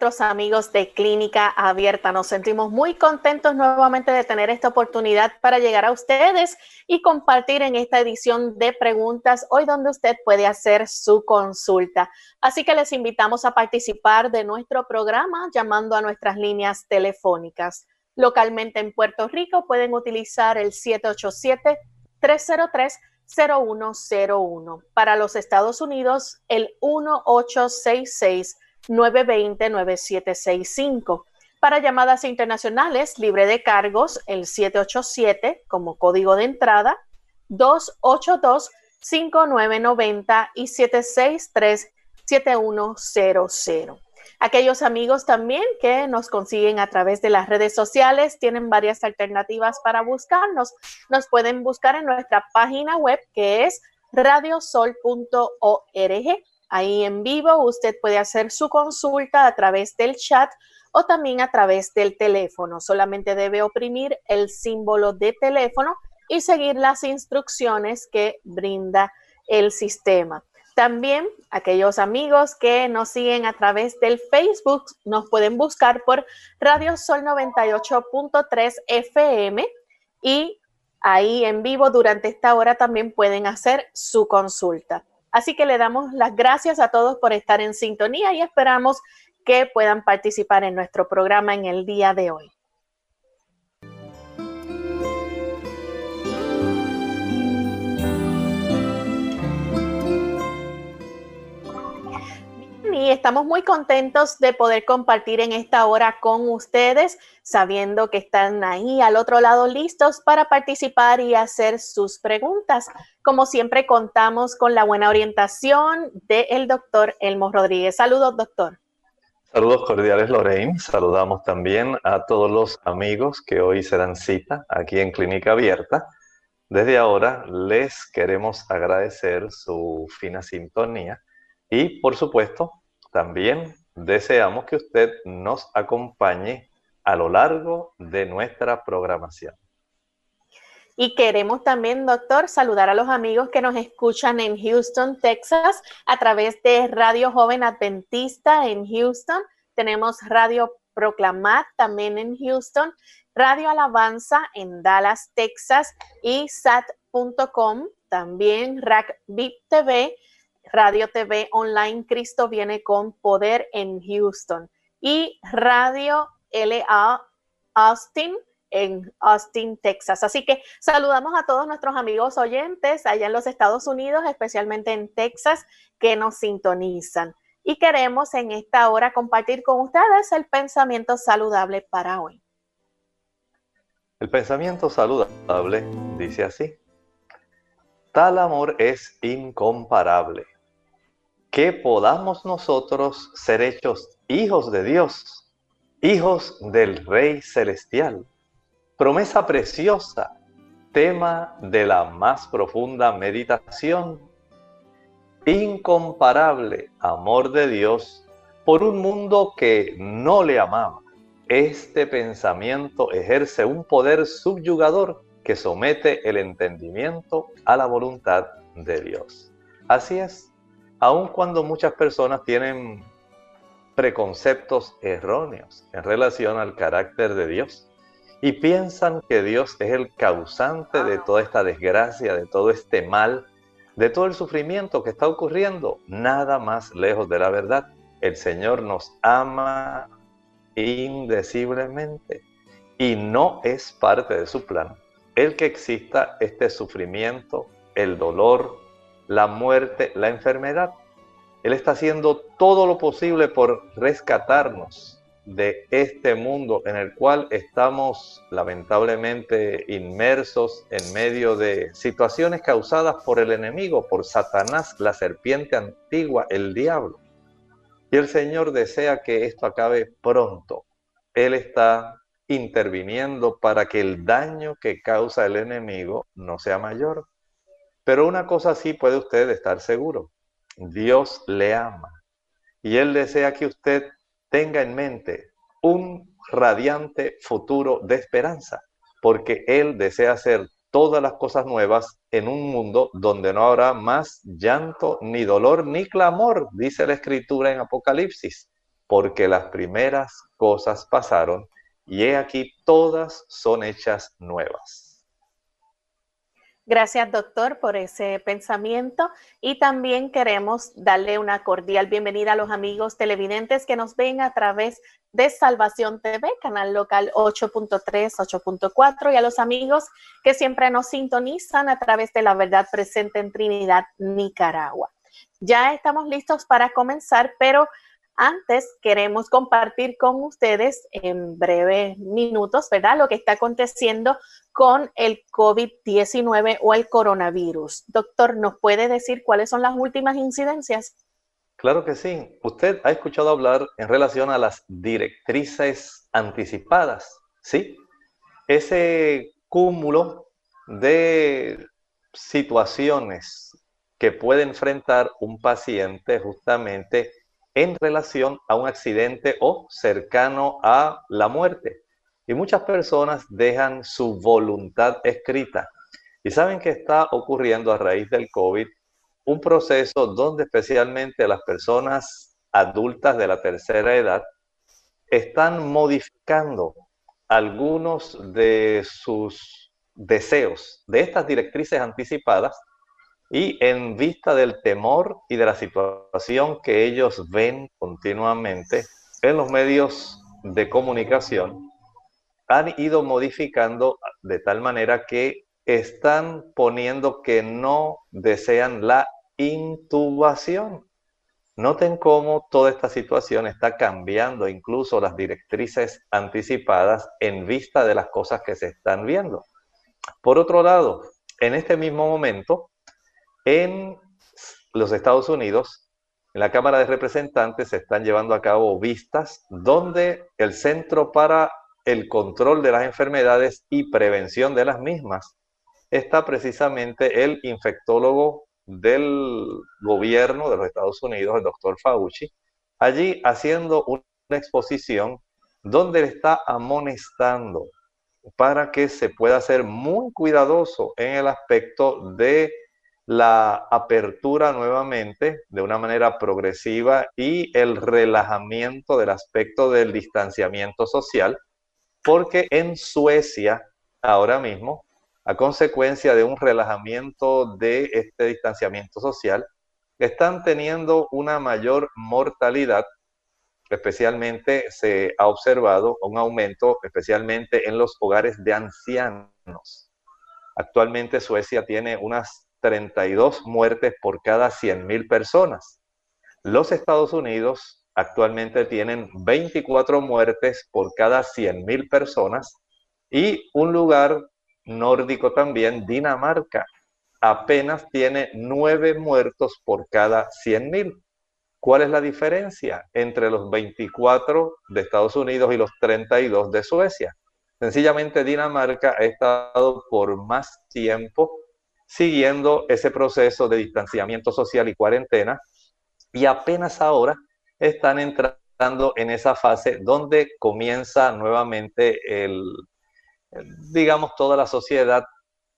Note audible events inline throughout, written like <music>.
Nuestros amigos de Clínica Abierta. Nos sentimos muy contentos nuevamente de tener esta oportunidad para llegar a ustedes y compartir en esta edición de preguntas hoy donde usted puede hacer su consulta. Así que les invitamos a participar de nuestro programa llamando a nuestras líneas telefónicas. Localmente en Puerto Rico pueden utilizar el 787 303 0101. Para los Estados Unidos, el 1866 920-9765. Para llamadas internacionales, libre de cargos, el 787 como código de entrada, 282-5990 y 763-7100. Aquellos amigos también que nos consiguen a través de las redes sociales tienen varias alternativas para buscarnos. Nos pueden buscar en nuestra página web que es radiosol.org Ahí en vivo usted puede hacer su consulta a través del chat o también a través del teléfono. Solamente debe oprimir el símbolo de teléfono y seguir las instrucciones que brinda el sistema. También aquellos amigos que nos siguen a través del Facebook nos pueden buscar por Radio Sol 98.3 FM y ahí en vivo durante esta hora también pueden hacer su consulta. Así que le damos las gracias a todos por estar en sintonía y esperamos que puedan participar en nuestro programa en el día de hoy. Y estamos muy contentos de poder compartir en esta hora con ustedes, sabiendo que están ahí al otro lado listos para participar y hacer sus preguntas. Como siempre, contamos con la buena orientación del doctor Elmo Rodríguez. Saludos, doctor. Saludos cordiales, Lorraine. Saludamos también a todos los amigos que hoy se dan cita aquí en Clínica Abierta. Desde ahora les queremos agradecer su fina sintonía y, por supuesto, también deseamos que usted nos acompañe a lo largo de nuestra programación. Y queremos también, doctor, saludar a los amigos que nos escuchan en Houston, Texas, a través de Radio Joven Adventista en Houston. Tenemos Radio Proclamat también en Houston, Radio Alabanza en Dallas, Texas y sat.com, también Rack TV Radio TV Online Cristo viene con poder en Houston y Radio LA Austin en Austin, Texas. Así que saludamos a todos nuestros amigos oyentes allá en los Estados Unidos, especialmente en Texas, que nos sintonizan. Y queremos en esta hora compartir con ustedes el pensamiento saludable para hoy. El pensamiento saludable dice así. Tal amor es incomparable que podamos nosotros ser hechos hijos de Dios, hijos del Rey Celestial. Promesa preciosa, tema de la más profunda meditación. Incomparable amor de Dios por un mundo que no le amaba. Este pensamiento ejerce un poder subyugador que somete el entendimiento a la voluntad de Dios. Así es, aun cuando muchas personas tienen preconceptos erróneos en relación al carácter de Dios y piensan que Dios es el causante de toda esta desgracia, de todo este mal, de todo el sufrimiento que está ocurriendo, nada más lejos de la verdad. El Señor nos ama indeciblemente y no es parte de su plan el que exista este sufrimiento, el dolor, la muerte, la enfermedad. Él está haciendo todo lo posible por rescatarnos de este mundo en el cual estamos lamentablemente inmersos en medio de situaciones causadas por el enemigo, por Satanás, la serpiente antigua, el diablo. Y el Señor desea que esto acabe pronto. Él está interviniendo para que el daño que causa el enemigo no sea mayor. Pero una cosa sí puede usted estar seguro. Dios le ama. Y Él desea que usted tenga en mente un radiante futuro de esperanza, porque Él desea hacer todas las cosas nuevas en un mundo donde no habrá más llanto, ni dolor, ni clamor, dice la escritura en Apocalipsis, porque las primeras cosas pasaron y he aquí todas son hechas nuevas. Gracias, doctor, por ese pensamiento. Y también queremos darle una cordial bienvenida a los amigos televidentes que nos ven a través de Salvación TV, canal local 8.3, 8.4, y a los amigos que siempre nos sintonizan a través de la verdad presente en Trinidad, Nicaragua. Ya estamos listos para comenzar, pero antes, queremos compartir con ustedes en breves minutos, ¿verdad? Lo que está aconteciendo con el COVID-19 o el coronavirus. Doctor, ¿nos puede decir cuáles son las últimas incidencias? Claro que sí. Usted ha escuchado hablar en relación a las directrices anticipadas, ¿sí? Ese cúmulo de situaciones que puede enfrentar un paciente justamente en relación a un accidente o cercano a la muerte. Y muchas personas dejan su voluntad escrita. Y saben que está ocurriendo a raíz del COVID un proceso donde especialmente las personas adultas de la tercera edad están modificando algunos de sus deseos de estas directrices anticipadas y en vista del temor y de la situación que ellos ven continuamente en los medios de comunicación, han ido modificando de tal manera que están poniendo que no desean la intubación. Noten cómo toda esta situación está cambiando incluso las directrices anticipadas en vista de las cosas que se están viendo. Por otro lado, en este mismo momento, en los Estados Unidos, en la Cámara de Representantes se están llevando a cabo vistas donde el Centro para el Control de las Enfermedades y Prevención de las mismas está precisamente el infectólogo del gobierno de los Estados Unidos, el doctor Fauci, allí haciendo una exposición donde está amonestando para que se pueda ser muy cuidadoso en el aspecto de la apertura nuevamente de una manera progresiva y el relajamiento del aspecto del distanciamiento social, porque en Suecia, ahora mismo, a consecuencia de un relajamiento de este distanciamiento social, están teniendo una mayor mortalidad, especialmente se ha observado un aumento, especialmente en los hogares de ancianos. Actualmente Suecia tiene unas 32 muertes por cada 100.000 personas. Los Estados Unidos actualmente tienen 24 muertes por cada 100.000 personas y un lugar nórdico también, Dinamarca, apenas tiene 9 muertos por cada 100.000. ¿Cuál es la diferencia entre los 24 de Estados Unidos y los 32 de Suecia? Sencillamente Dinamarca ha estado por más tiempo siguiendo ese proceso de distanciamiento social y cuarentena y apenas ahora están entrando en esa fase donde comienza nuevamente el, digamos, toda la sociedad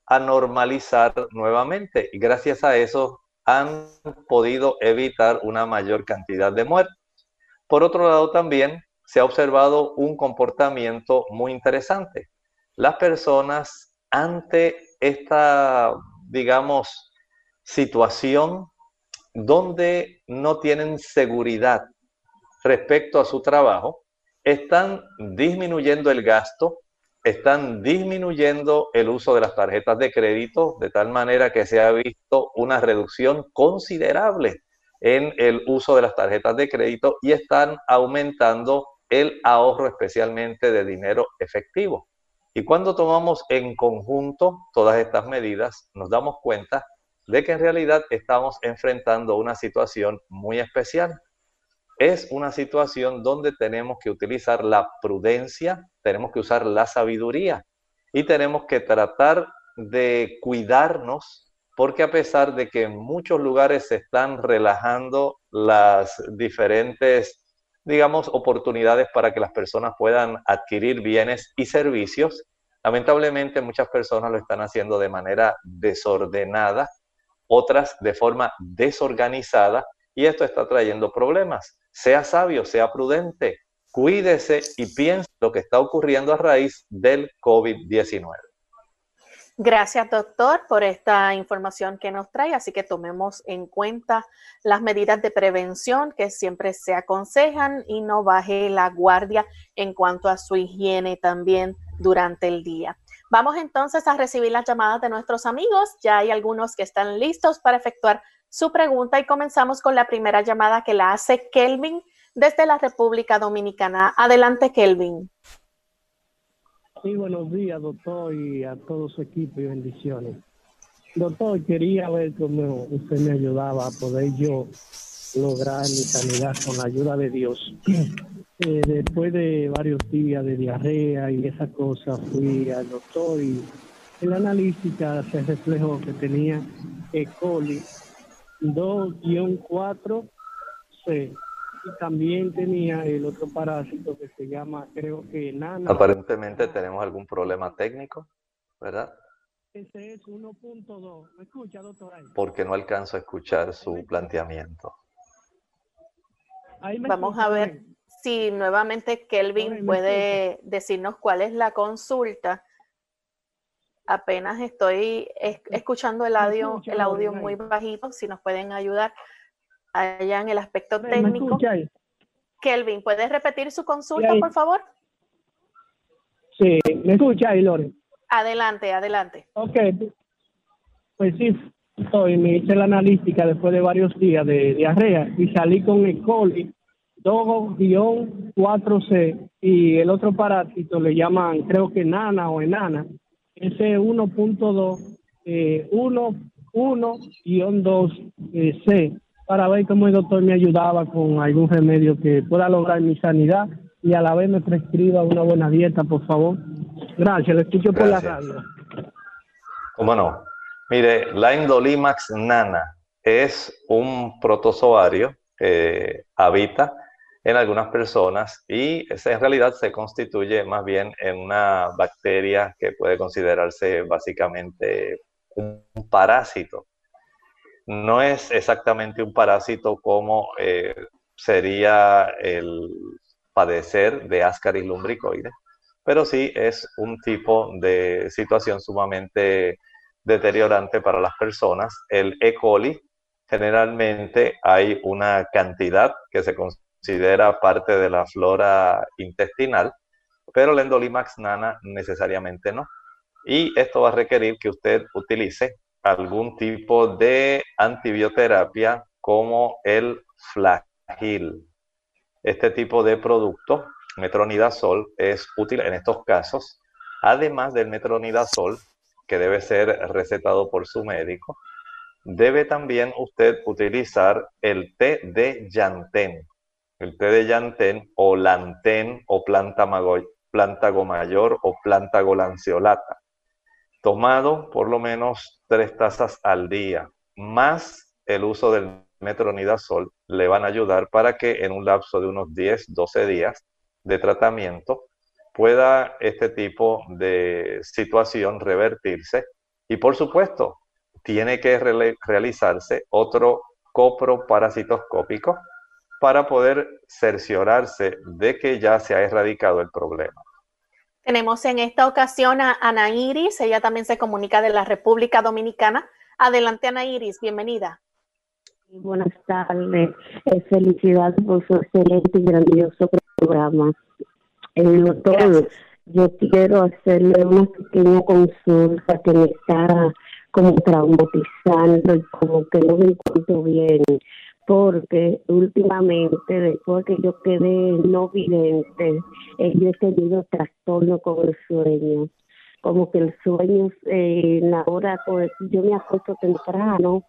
a normalizar nuevamente y gracias a eso han podido evitar una mayor cantidad de muertes. Por otro lado, también se ha observado un comportamiento muy interesante. Las personas ante esta digamos, situación donde no tienen seguridad respecto a su trabajo, están disminuyendo el gasto, están disminuyendo el uso de las tarjetas de crédito de tal manera que se ha visto una reducción considerable en el uso de las tarjetas de crédito y están aumentando el ahorro especialmente de dinero efectivo. Y cuando tomamos en conjunto todas estas medidas, nos damos cuenta de que en realidad estamos enfrentando una situación muy especial. Es una situación donde tenemos que utilizar la prudencia, tenemos que usar la sabiduría y tenemos que tratar de cuidarnos porque a pesar de que en muchos lugares se están relajando las diferentes, digamos, oportunidades para que las personas puedan adquirir bienes y servicios, lamentablemente muchas personas lo están haciendo de manera desordenada, otras de forma desorganizada, y esto está trayendo problemas. Sea sabio, sea prudente, cuídese y piense lo que está ocurriendo a raíz del COVID-19. Gracias, doctor, por esta información que nos trae. Así que tomemos en cuenta las medidas de prevención que siempre se aconsejan y no baje la guardia en cuanto a su higiene también durante el día. Vamos entonces a recibir las llamadas de nuestros amigos. Ya hay algunos que están listos para efectuar su pregunta y comenzamos con la primera llamada que la hace Kelvin desde la República Dominicana. Adelante, Kelvin. Sí, buenos días, doctor, y a todo su equipo y bendiciones. Doctor, quería ver cómo usted me ayudaba a poder yo lograr mi sanidad con la ayuda de Dios. <clears throat> Eh, después de varios días de diarrea y esas cosas, fui al doctor y en la analítica se reflejó que tenía E. coli 2-4C y también tenía el otro parásito que se llama, creo que nana. Aparentemente tenemos algún problema técnico, ¿verdad? Ese es 1.2. ¿Me escucha, doctor? Porque no alcanzo a escuchar su planteamiento. Vamos a ver si nuevamente Kelvin puede decirnos cuál es la consulta. Apenas estoy escuchando el audio, el audio muy bajito, si nos pueden ayudar allá en el aspecto técnico. Kelvin, ¿puedes repetir su consulta, por favor? Sí, me escucha ahí, Lore. Adelante, adelante. Ok, pues sí, hoy me hice la analítica después de varios días de diarrea y salí con el coli 2-4C y el otro parásito le llaman, creo que nana o enana, ese 1.2, eh, 1-2C para ver cómo el doctor me ayudaba con algún remedio que pueda lograr mi sanidad y a la vez me prescriba una buena dieta, por favor. Gracias, le escucho por la radio. ¿Cómo no? Mire, la Indolimax nana es un protozoario que habita en algunas personas y en realidad se constituye más bien en una bacteria que puede considerarse básicamente un parásito no es exactamente un parásito como eh, sería el padecer de Ascaris lumbricoides, pero sí es un tipo de situación sumamente deteriorante para las personas. El E. coli, generalmente hay una cantidad que se considera parte de la flora intestinal, pero la endolimax nana necesariamente no. Y esto va a requerir que usted utilice algún tipo de antibioterapia como el flagil. Este tipo de producto, metronidazol, es útil en estos casos, además del metronidazol, que debe ser recetado por su médico, debe también usted utilizar el té de llantén. El té de llantén o lantén o plántago mayor o plántago lanceolata tomado por lo menos tres tazas al día, más el uso del metronidazol, le van a ayudar para que en un lapso de unos 10, 12 días de tratamiento pueda este tipo de situación revertirse. Y por supuesto, tiene que realizarse otro coproparasitoscópico para poder cerciorarse de que ya se ha erradicado el problema. Tenemos en esta ocasión a Ana Iris, ella también se comunica de la República Dominicana. Adelante, Ana Iris, bienvenida. Buenas tardes, eh, felicidades por su excelente y grandioso programa. El doctor, yo quiero hacerle una pequeña consulta que me está como traumatizando y como que no me encuentro bien porque últimamente después que yo quedé no vidente eh, yo he tenido trastorno con el sueño como que el sueño eh, la hora pues, yo me acuesto temprano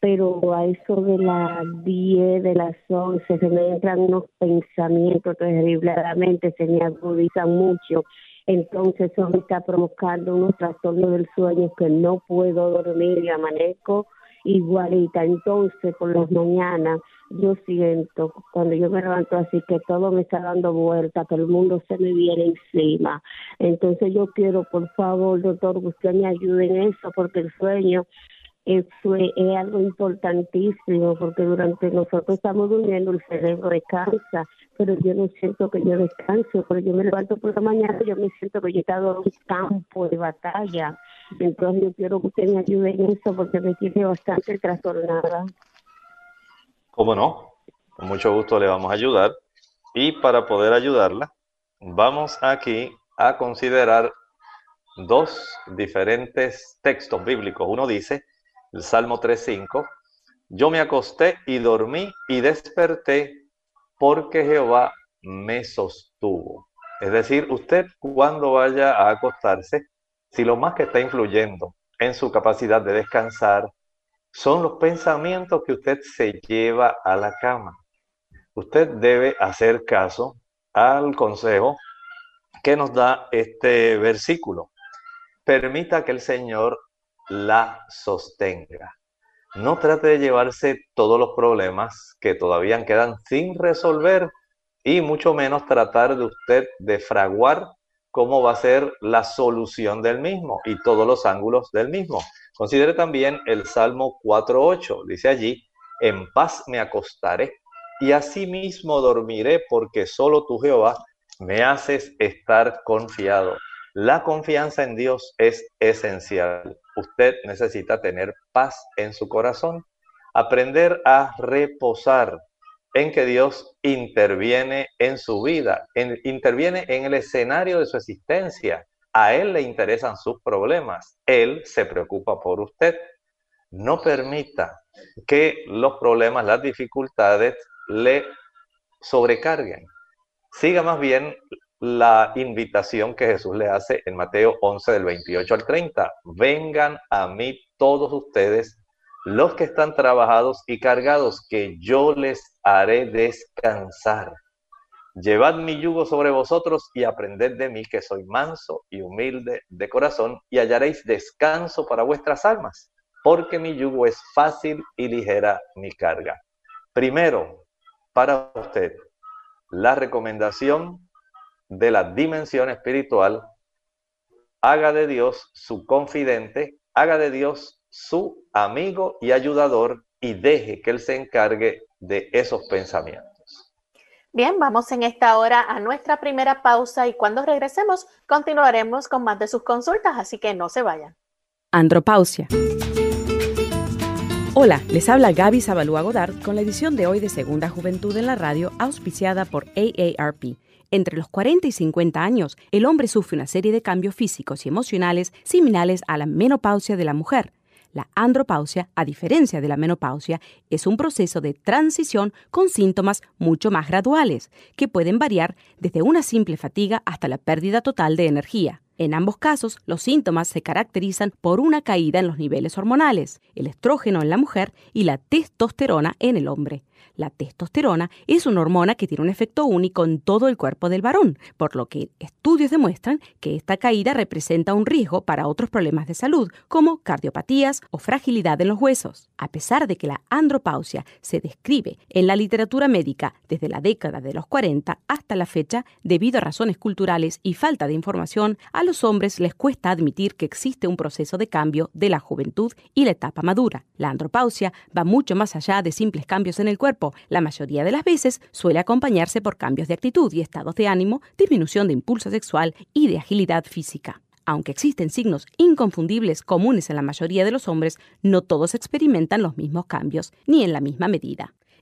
pero a eso de las 10, de las 11, se me entran unos pensamientos terriblemente, se me agudizan mucho. Entonces eso me está provocando unos trastornos del sueño que no puedo dormir y amanezco igualita. Entonces por las mañanas yo siento, cuando yo me levanto así, que todo me está dando vuelta, que el mundo se me viene encima. Entonces yo quiero, por favor, doctor, que usted me ayude en eso, porque el sueño eso es, algo importantísimo porque durante nosotros estamos durmiendo el cerebro descansa, pero yo no siento que yo descanso, pero yo me levanto por la mañana y yo me siento que yo he estado en un campo de batalla. Entonces yo quiero que usted me ayude en eso porque me tiene bastante trastornada. ¿Cómo no? Con mucho gusto le vamos a ayudar. Y para poder ayudarla, vamos aquí a considerar dos diferentes textos bíblicos. Uno dice, el Salmo 3.5, yo me acosté y dormí y desperté porque Jehová me sostuvo. Es decir, usted cuando vaya a acostarse, si lo más que está influyendo en su capacidad de descansar son los pensamientos que usted se lleva a la cama, usted debe hacer caso al consejo que nos da este versículo. Permita que el Señor la sostenga. No trate de llevarse todos los problemas que todavía quedan sin resolver y mucho menos tratar de usted de fraguar cómo va a ser la solución del mismo y todos los ángulos del mismo. Considere también el Salmo 4.8. Dice allí, en paz me acostaré y asimismo dormiré porque solo tú Jehová me haces estar confiado. La confianza en Dios es esencial. Usted necesita tener paz en su corazón, aprender a reposar en que Dios interviene en su vida, interviene en el escenario de su existencia. A Él le interesan sus problemas, Él se preocupa por usted. No permita que los problemas, las dificultades le sobrecarguen. Siga más bien la invitación que Jesús le hace en Mateo 11 del 28 al 30. Vengan a mí todos ustedes, los que están trabajados y cargados, que yo les haré descansar. Llevad mi yugo sobre vosotros y aprended de mí, que soy manso y humilde de corazón, y hallaréis descanso para vuestras almas, porque mi yugo es fácil y ligera mi carga. Primero, para usted, la recomendación de la dimensión espiritual, haga de Dios su confidente, haga de Dios su amigo y ayudador y deje que Él se encargue de esos pensamientos. Bien, vamos en esta hora a nuestra primera pausa y cuando regresemos continuaremos con más de sus consultas, así que no se vayan. Andropausia. Hola, les habla Gaby Zabalúa Godard con la edición de hoy de Segunda Juventud en la Radio, auspiciada por AARP entre los 40 y 50 años, el hombre sufre una serie de cambios físicos y emocionales similares a la menopausia de la mujer. La andropausia, a diferencia de la menopausia, es un proceso de transición con síntomas mucho más graduales, que pueden variar desde una simple fatiga hasta la pérdida total de energía. En ambos casos, los síntomas se caracterizan por una caída en los niveles hormonales, el estrógeno en la mujer y la testosterona en el hombre. La testosterona es una hormona que tiene un efecto único en todo el cuerpo del varón, por lo que estudios demuestran que esta caída representa un riesgo para otros problemas de salud, como cardiopatías o fragilidad en los huesos. A pesar de que la andropausia se describe en la literatura médica desde la década de los 40 hasta la fecha, debido a razones culturales y falta de información, los hombres les cuesta admitir que existe un proceso de cambio de la juventud y la etapa madura. La andropausia va mucho más allá de simples cambios en el cuerpo la mayoría de las veces suele acompañarse por cambios de actitud y estados de ánimo, disminución de impulso sexual y de agilidad física. Aunque existen signos inconfundibles comunes en la mayoría de los hombres, no todos experimentan los mismos cambios, ni en la misma medida.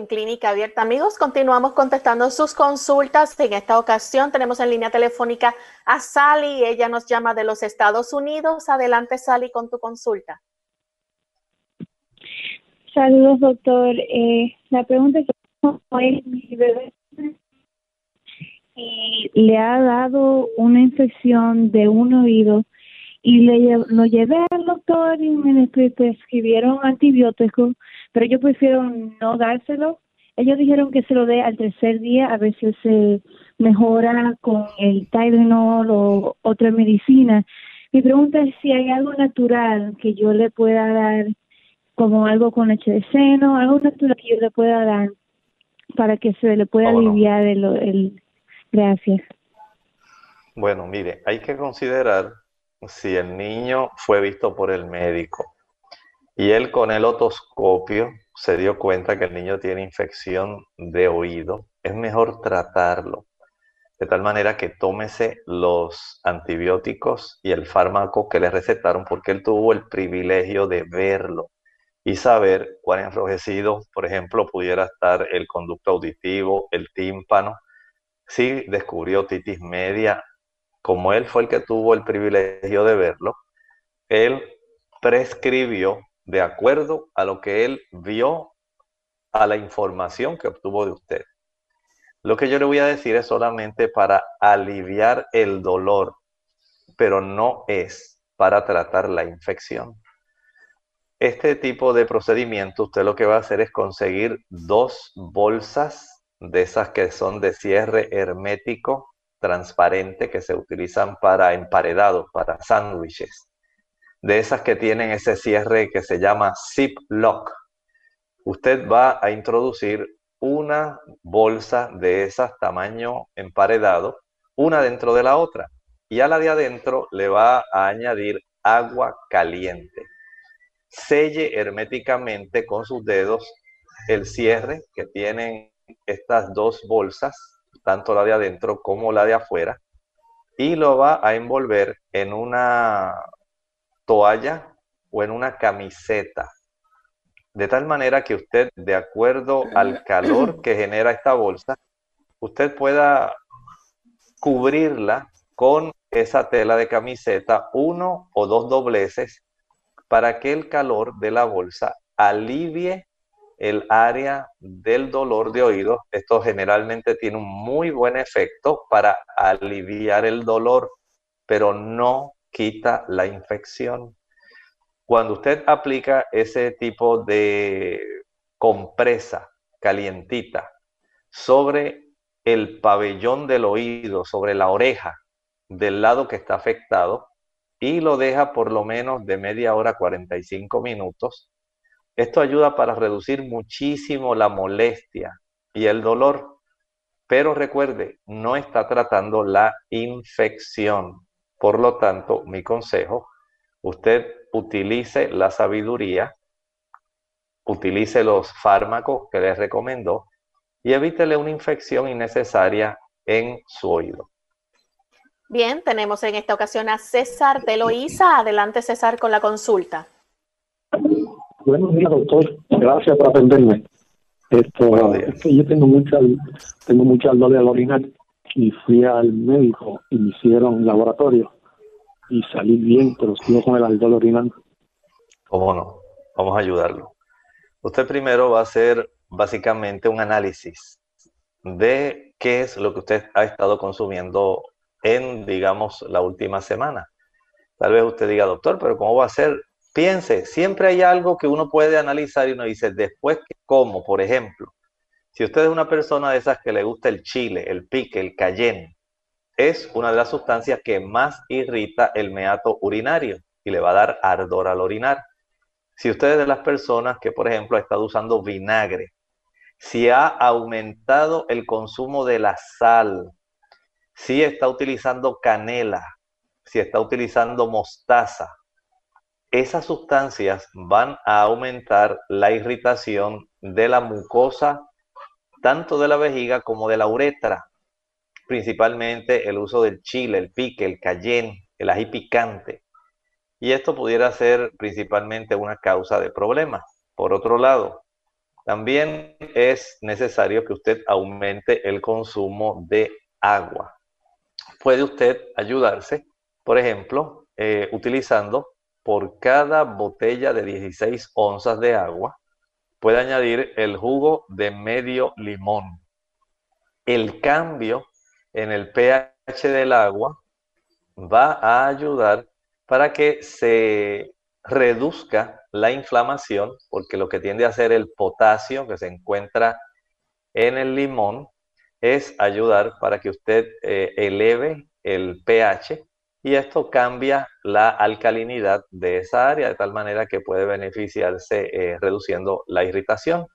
en Clínica Abierta. Amigos, continuamos contestando sus consultas. En esta ocasión tenemos en línea telefónica a Sally. Ella nos llama de los Estados Unidos. Adelante, Sally, con tu consulta. Saludos, doctor. Eh, la pregunta es, ¿cómo es mi bebé? Y le ha dado una infección de un oído y le lo llevé al doctor y me prescribieron antibióticos, pero yo prefiero no dárselo. Ellos dijeron que se lo dé al tercer día, a ver si se mejora con el Tylenol o otra medicina. Mi pregunta es si hay algo natural que yo le pueda dar, como algo con leche de seno, algo natural que yo le pueda dar para que se le pueda aliviar el, el... Gracias. Bueno, mire, hay que considerar si el niño fue visto por el médico y él con el otoscopio se dio cuenta que el niño tiene infección de oído, es mejor tratarlo. De tal manera que tómese los antibióticos y el fármaco que le recetaron porque él tuvo el privilegio de verlo y saber cuán enrojecido, por ejemplo, pudiera estar el conducto auditivo, el tímpano. Si descubrió titis media, como él fue el que tuvo el privilegio de verlo, él prescribió de acuerdo a lo que él vio, a la información que obtuvo de usted. Lo que yo le voy a decir es solamente para aliviar el dolor, pero no es para tratar la infección. Este tipo de procedimiento, usted lo que va a hacer es conseguir dos bolsas de esas que son de cierre hermético transparente que se utilizan para emparedados, para sándwiches. De esas que tienen ese cierre que se llama zip lock. Usted va a introducir una bolsa de esas tamaño emparedado, una dentro de la otra. Y a la de adentro le va a añadir agua caliente. Selle herméticamente con sus dedos el cierre que tienen estas dos bolsas tanto la de adentro como la de afuera, y lo va a envolver en una toalla o en una camiseta, de tal manera que usted, de acuerdo al calor que genera esta bolsa, usted pueda cubrirla con esa tela de camiseta uno o dos dobleces para que el calor de la bolsa alivie el área del dolor de oído. Esto generalmente tiene un muy buen efecto para aliviar el dolor, pero no quita la infección. Cuando usted aplica ese tipo de compresa calientita sobre el pabellón del oído, sobre la oreja del lado que está afectado, y lo deja por lo menos de media hora, 45 minutos, esto ayuda para reducir muchísimo la molestia y el dolor, pero recuerde, no está tratando la infección. Por lo tanto, mi consejo, usted utilice la sabiduría, utilice los fármacos que les recomendó y evítele una infección innecesaria en su oído. Bien, tenemos en esta ocasión a César de Loíza. Adelante, César, con la consulta. Buenos días, doctor. Gracias por atenderme. Esto, es que yo tengo mucha, tengo mucha dolor al orinar y fui al médico y me hicieron laboratorio y salí bien, pero sigo con el aldol orinando. ¿Cómo no? Vamos a ayudarlo. Usted primero va a hacer básicamente un análisis de qué es lo que usted ha estado consumiendo en, digamos, la última semana. Tal vez usted diga, doctor, pero ¿cómo va a ser? Piense, siempre hay algo que uno puede analizar y uno dice, después que como, por ejemplo, si usted es una persona de esas que le gusta el chile, el pique, el cayenne, es una de las sustancias que más irrita el meato urinario y le va a dar ardor al orinar. Si usted es de las personas que, por ejemplo, ha estado usando vinagre, si ha aumentado el consumo de la sal, si está utilizando canela, si está utilizando mostaza, esas sustancias van a aumentar la irritación de la mucosa, tanto de la vejiga como de la uretra, principalmente el uso del chile, el pique, el cayenne, el ají picante. Y esto pudiera ser principalmente una causa de problemas. Por otro lado, también es necesario que usted aumente el consumo de agua puede usted ayudarse, por ejemplo, eh, utilizando por cada botella de 16 onzas de agua, puede añadir el jugo de medio limón. El cambio en el pH del agua va a ayudar para que se reduzca la inflamación, porque lo que tiende a hacer el potasio que se encuentra en el limón es ayudar para que usted eh, eleve el pH y esto cambia la alcalinidad de esa área de tal manera que puede beneficiarse eh, reduciendo la irritación.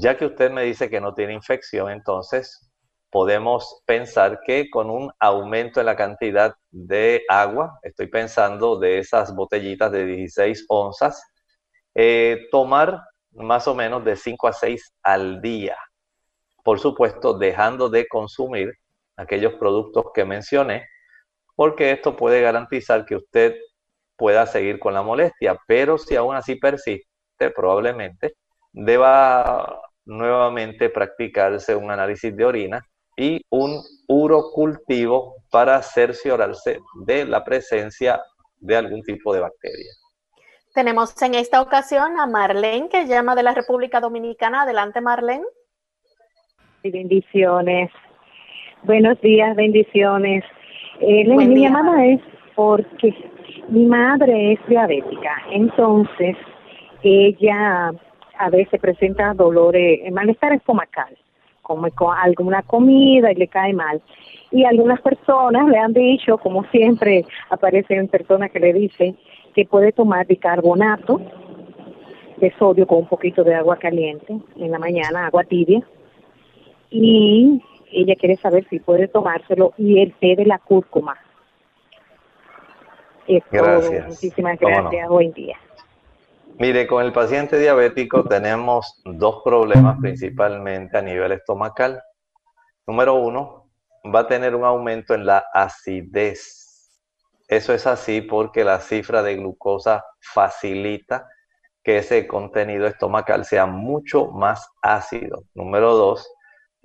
Ya que usted me dice que no tiene infección, entonces podemos pensar que con un aumento en la cantidad de agua, estoy pensando de esas botellitas de 16 onzas, eh, tomar más o menos de 5 a 6 al día por supuesto, dejando de consumir aquellos productos que mencioné, porque esto puede garantizar que usted pueda seguir con la molestia, pero si aún así persiste, probablemente deba nuevamente practicarse un análisis de orina y un urocultivo para cerciorarse de la presencia de algún tipo de bacteria. Tenemos en esta ocasión a Marlene que llama de la República Dominicana. Adelante, Marlene bendiciones. Buenos días, bendiciones. Eh, mi llamada es porque mi madre es diabética, entonces ella a veces presenta dolores, malestar estomacal, como con alguna comida y le cae mal. Y algunas personas le han dicho, como siempre aparecen personas que le dicen que puede tomar bicarbonato de sodio con un poquito de agua caliente en la mañana, agua tibia, y ella quiere saber si puede tomárselo y el té de la cúrcuma. gracias. Muchísimas gracias. Buen día. Mire, con el paciente diabético tenemos dos problemas principalmente a nivel estomacal. Número uno, va a tener un aumento en la acidez. Eso es así porque la cifra de glucosa facilita que ese contenido estomacal sea mucho más ácido. Número dos,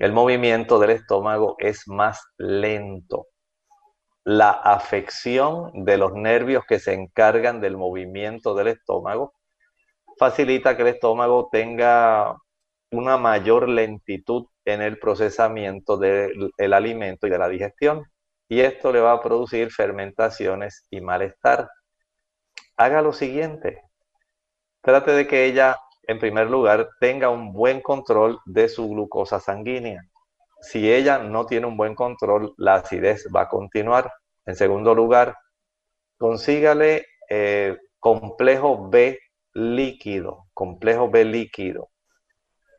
el movimiento del estómago es más lento. La afección de los nervios que se encargan del movimiento del estómago facilita que el estómago tenga una mayor lentitud en el procesamiento del alimento y de la digestión. Y esto le va a producir fermentaciones y malestar. Haga lo siguiente. Trate de que ella en primer lugar, tenga un buen control de su glucosa sanguínea. Si ella no tiene un buen control, la acidez va a continuar. En segundo lugar, consígale eh, complejo B líquido, complejo B líquido.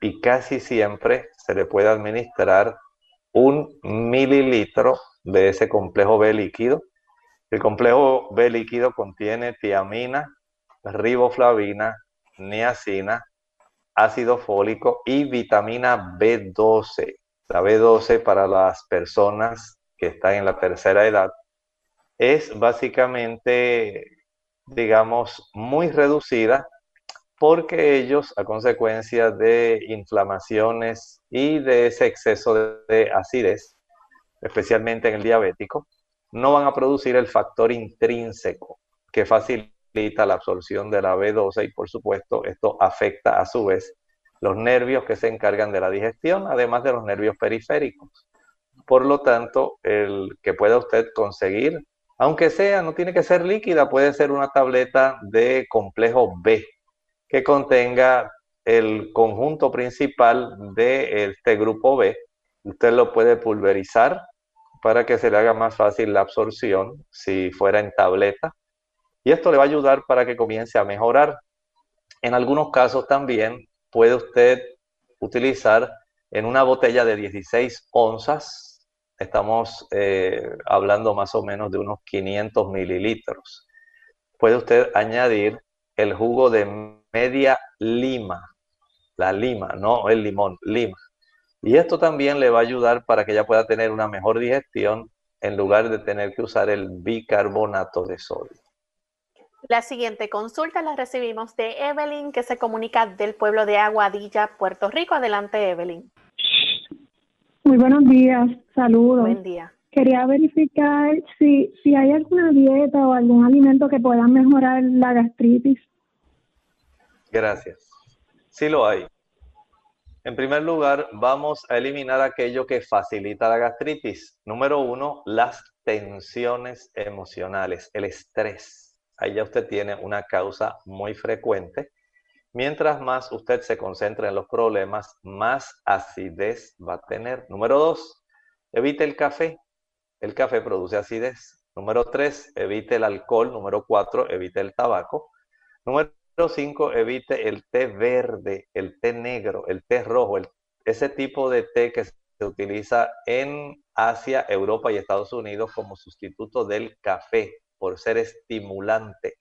Y casi siempre se le puede administrar un mililitro de ese complejo B líquido. El complejo B líquido contiene tiamina, riboflavina, niacina, ácido fólico y vitamina B12. La B12 para las personas que están en la tercera edad es básicamente, digamos, muy reducida porque ellos, a consecuencia de inflamaciones y de ese exceso de acidez, especialmente en el diabético, no van a producir el factor intrínseco que facilita la absorción de la B12 y por supuesto esto afecta a su vez los nervios que se encargan de la digestión, además de los nervios periféricos. Por lo tanto, el que pueda usted conseguir, aunque sea, no tiene que ser líquida, puede ser una tableta de complejo B que contenga el conjunto principal de este grupo B. Usted lo puede pulverizar para que se le haga más fácil la absorción si fuera en tableta. Y esto le va a ayudar para que comience a mejorar. En algunos casos también puede usted utilizar en una botella de 16 onzas, estamos eh, hablando más o menos de unos 500 mililitros, puede usted añadir el jugo de media lima, la lima, no el limón, lima. Y esto también le va a ayudar para que ella pueda tener una mejor digestión en lugar de tener que usar el bicarbonato de sodio. La siguiente consulta la recibimos de Evelyn, que se comunica del pueblo de Aguadilla, Puerto Rico. Adelante, Evelyn. Muy buenos días, saludos. Buen día. Quería verificar si, si hay alguna dieta o algún alimento que pueda mejorar la gastritis. Gracias. Sí lo hay. En primer lugar, vamos a eliminar aquello que facilita la gastritis. Número uno, las tensiones emocionales, el estrés. Ahí ya usted tiene una causa muy frecuente. Mientras más usted se concentra en los problemas, más acidez va a tener. Número dos, evite el café. El café produce acidez. Número tres, evite el alcohol. Número cuatro, evite el tabaco. Número 5, evite el té verde, el té negro, el té rojo, ese tipo de té que se utiliza en Asia, Europa y Estados Unidos como sustituto del café por ser estimulante.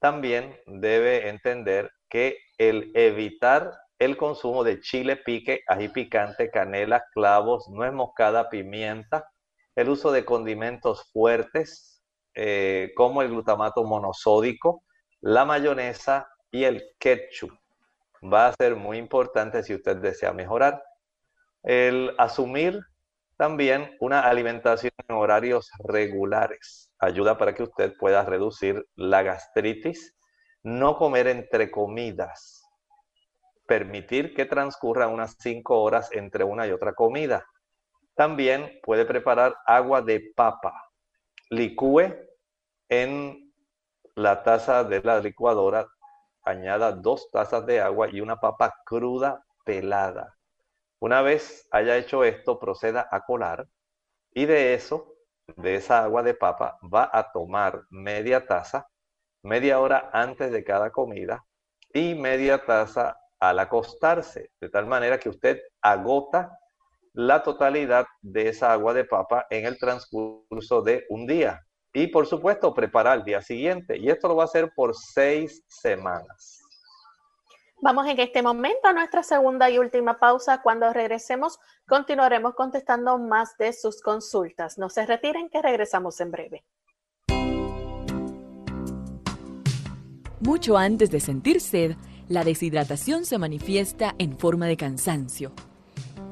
También debe entender que el evitar el consumo de chile pique, ají picante, canela, clavos, nuez moscada, pimienta, el uso de condimentos fuertes eh, como el glutamato monosódico, la mayonesa y el ketchup. Va a ser muy importante si usted desea mejorar. El asumir también una alimentación en horarios regulares ayuda para que usted pueda reducir la gastritis, no comer entre comidas, permitir que transcurra unas cinco horas entre una y otra comida. También puede preparar agua de papa. Licúe en la taza de la licuadora, añada dos tazas de agua y una papa cruda pelada. Una vez haya hecho esto, proceda a colar y de eso, de esa agua de papa, va a tomar media taza, media hora antes de cada comida y media taza al acostarse, de tal manera que usted agota la totalidad de esa agua de papa en el transcurso de un día y por supuesto preparar el día siguiente. Y esto lo va a hacer por seis semanas. Vamos en este momento a nuestra segunda y última pausa. Cuando regresemos, continuaremos contestando más de sus consultas. No se retiren, que regresamos en breve. Mucho antes de sentir sed, la deshidratación se manifiesta en forma de cansancio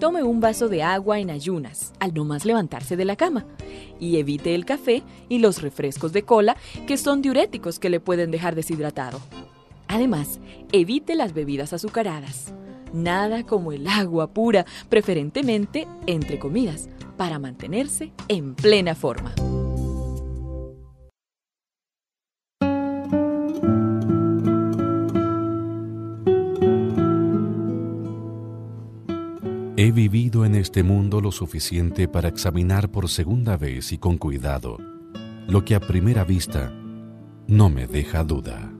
Tome un vaso de agua en ayunas, al no más levantarse de la cama, y evite el café y los refrescos de cola, que son diuréticos que le pueden dejar deshidratado. Además, evite las bebidas azucaradas. Nada como el agua pura, preferentemente entre comidas, para mantenerse en plena forma. He vivido en este mundo lo suficiente para examinar por segunda vez y con cuidado lo que a primera vista no me deja duda.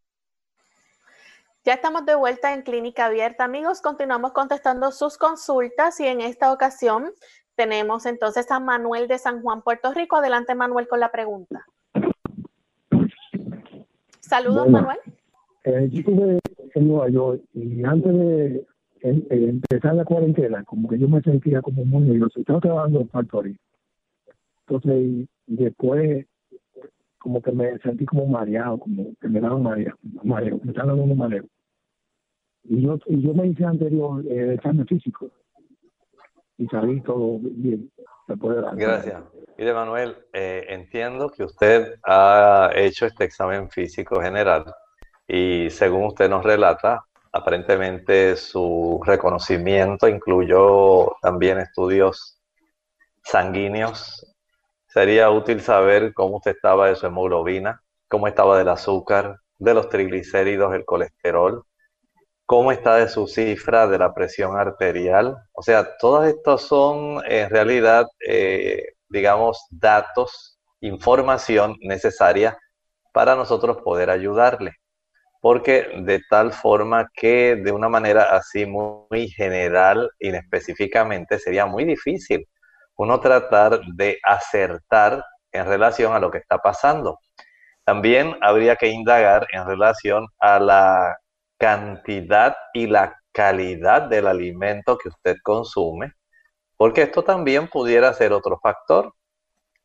Ya estamos de vuelta en Clínica Abierta, amigos. Continuamos contestando sus consultas y en esta ocasión tenemos entonces a Manuel de San Juan, Puerto Rico. Adelante, Manuel, con la pregunta. Saludos, Manuel. Eh, yo estuve en Nueva York y antes de empezar la cuarentena, como que yo me sentía como muy nervioso. Estaba trabajando en factoría. Entonces, después, como que me sentí como mareado, como que me daba mareo, mareo me estaba dando un mareo. Y yo, y yo me hice anterior eh, examen físico y salí todo bien. Se puede dar. Gracias. Mire, Manuel, eh, entiendo que usted ha hecho este examen físico general y según usted nos relata, aparentemente su reconocimiento incluyó también estudios sanguíneos. Sería útil saber cómo usted estaba de su hemoglobina, cómo estaba del azúcar, de los triglicéridos, el colesterol, cómo está de su cifra de la presión arterial. O sea, todos estos son en realidad eh, digamos, datos, información necesaria para nosotros poder ayudarle. Porque de tal forma que de una manera así muy general, inespecíficamente, sería muy difícil uno tratar de acertar en relación a lo que está pasando. También habría que indagar en relación a la cantidad y la calidad del alimento que usted consume porque esto también pudiera ser otro factor.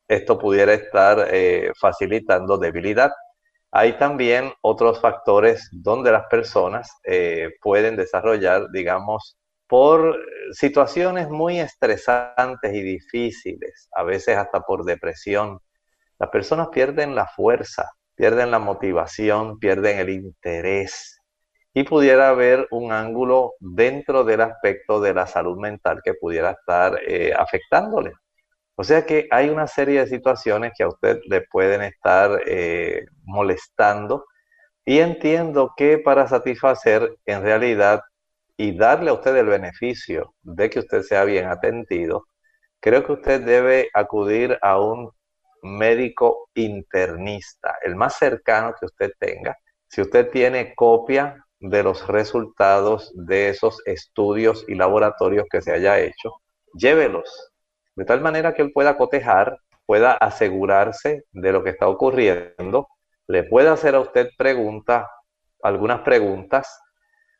Esto pudiera estar eh, facilitando debilidad. Hay también otros factores donde las personas eh, pueden desarrollar, digamos, por situaciones muy estresantes y difíciles, a veces hasta por depresión. Las personas pierden la fuerza, pierden la motivación, pierden el interés y pudiera haber un ángulo dentro del aspecto de la salud mental que pudiera estar eh, afectándole. O sea que hay una serie de situaciones que a usted le pueden estar eh, molestando y entiendo que para satisfacer en realidad y darle a usted el beneficio de que usted sea bien atendido, creo que usted debe acudir a un médico internista, el más cercano que usted tenga. Si usted tiene copia de los resultados de esos estudios y laboratorios que se haya hecho, llévelos, de tal manera que él pueda cotejar, pueda asegurarse de lo que está ocurriendo, le pueda hacer a usted preguntas, algunas preguntas,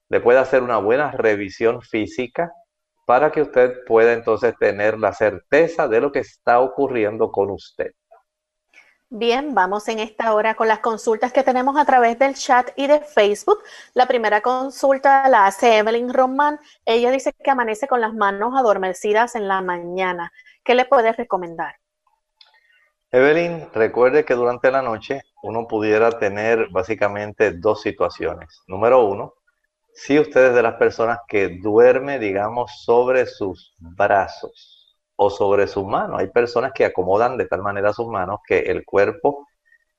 le pueda hacer una buena revisión física para que usted pueda entonces tener la certeza de lo que está ocurriendo con usted. Bien, vamos en esta hora con las consultas que tenemos a través del chat y de Facebook. La primera consulta la hace Evelyn Román. Ella dice que amanece con las manos adormecidas en la mañana. ¿Qué le puedes recomendar? Evelyn, recuerde que durante la noche uno pudiera tener básicamente dos situaciones. Número uno, si usted es de las personas que duerme, digamos, sobre sus brazos o sobre sus manos. Hay personas que acomodan de tal manera sus manos que el cuerpo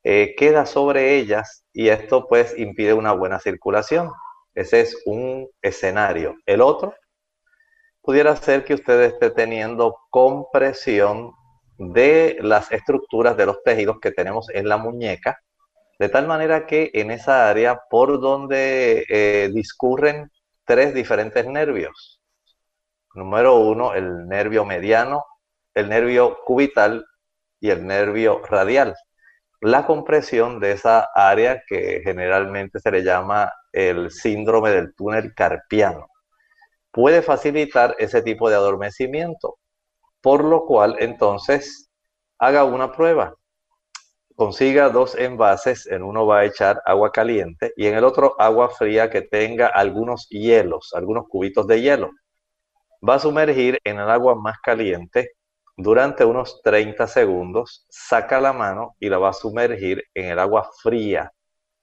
eh, queda sobre ellas y esto pues impide una buena circulación. Ese es un escenario. El otro pudiera ser que usted esté teniendo compresión de las estructuras de los tejidos que tenemos en la muñeca, de tal manera que en esa área por donde eh, discurren tres diferentes nervios, Número uno, el nervio mediano, el nervio cubital y el nervio radial. La compresión de esa área que generalmente se le llama el síndrome del túnel carpiano puede facilitar ese tipo de adormecimiento, por lo cual entonces haga una prueba. Consiga dos envases, en uno va a echar agua caliente y en el otro agua fría que tenga algunos hielos, algunos cubitos de hielo. Va a sumergir en el agua más caliente durante unos 30 segundos, saca la mano y la va a sumergir en el agua fría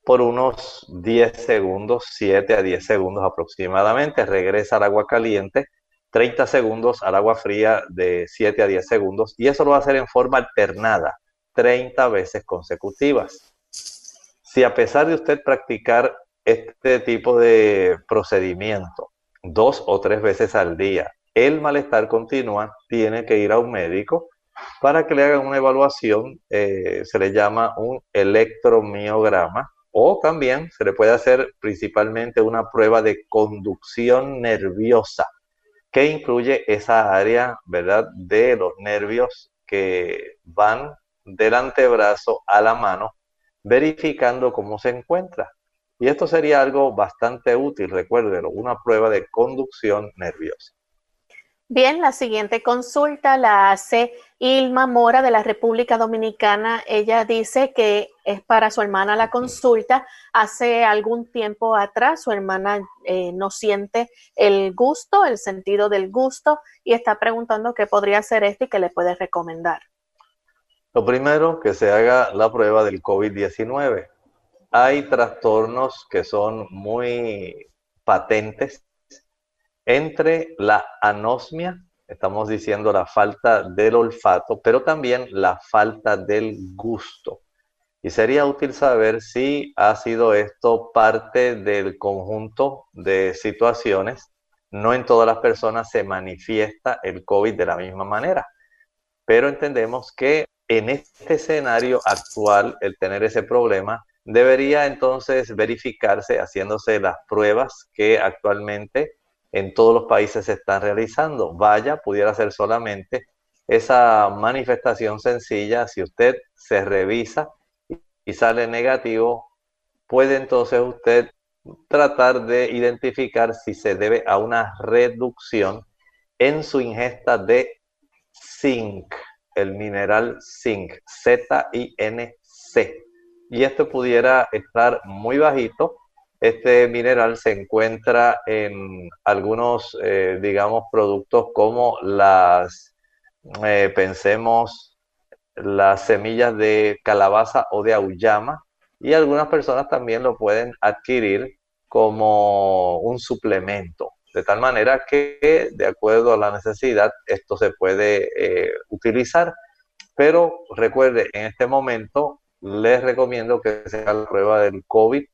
por unos 10 segundos, 7 a 10 segundos aproximadamente, regresa al agua caliente, 30 segundos al agua fría de 7 a 10 segundos y eso lo va a hacer en forma alternada, 30 veces consecutivas. Si a pesar de usted practicar este tipo de procedimiento dos o tres veces al día, el malestar continúa, tiene que ir a un médico para que le hagan una evaluación, eh, se le llama un electromiograma, o también se le puede hacer principalmente una prueba de conducción nerviosa, que incluye esa área, ¿verdad?, de los nervios que van del antebrazo a la mano, verificando cómo se encuentra. Y esto sería algo bastante útil, recuérdelo, una prueba de conducción nerviosa. Bien, la siguiente consulta la hace Ilma Mora de la República Dominicana. Ella dice que es para su hermana la consulta. Hace algún tiempo atrás su hermana eh, no siente el gusto, el sentido del gusto, y está preguntando qué podría hacer esto y qué le puede recomendar. Lo primero, que se haga la prueba del COVID-19. Hay trastornos que son muy patentes entre la anosmia, estamos diciendo la falta del olfato, pero también la falta del gusto. Y sería útil saber si ha sido esto parte del conjunto de situaciones. No en todas las personas se manifiesta el COVID de la misma manera, pero entendemos que en este escenario actual, el tener ese problema, debería entonces verificarse haciéndose las pruebas que actualmente en todos los países se están realizando. Vaya, pudiera ser solamente esa manifestación sencilla, si usted se revisa y sale negativo, puede entonces usted tratar de identificar si se debe a una reducción en su ingesta de zinc, el mineral zinc, Z-I-N-C. Y esto pudiera estar muy bajito. Este mineral se encuentra en algunos, eh, digamos, productos como las, eh, pensemos, las semillas de calabaza o de auyama. Y algunas personas también lo pueden adquirir como un suplemento, de tal manera que de acuerdo a la necesidad esto se puede eh, utilizar. Pero recuerde, en este momento les recomiendo que se haga la prueba del COVID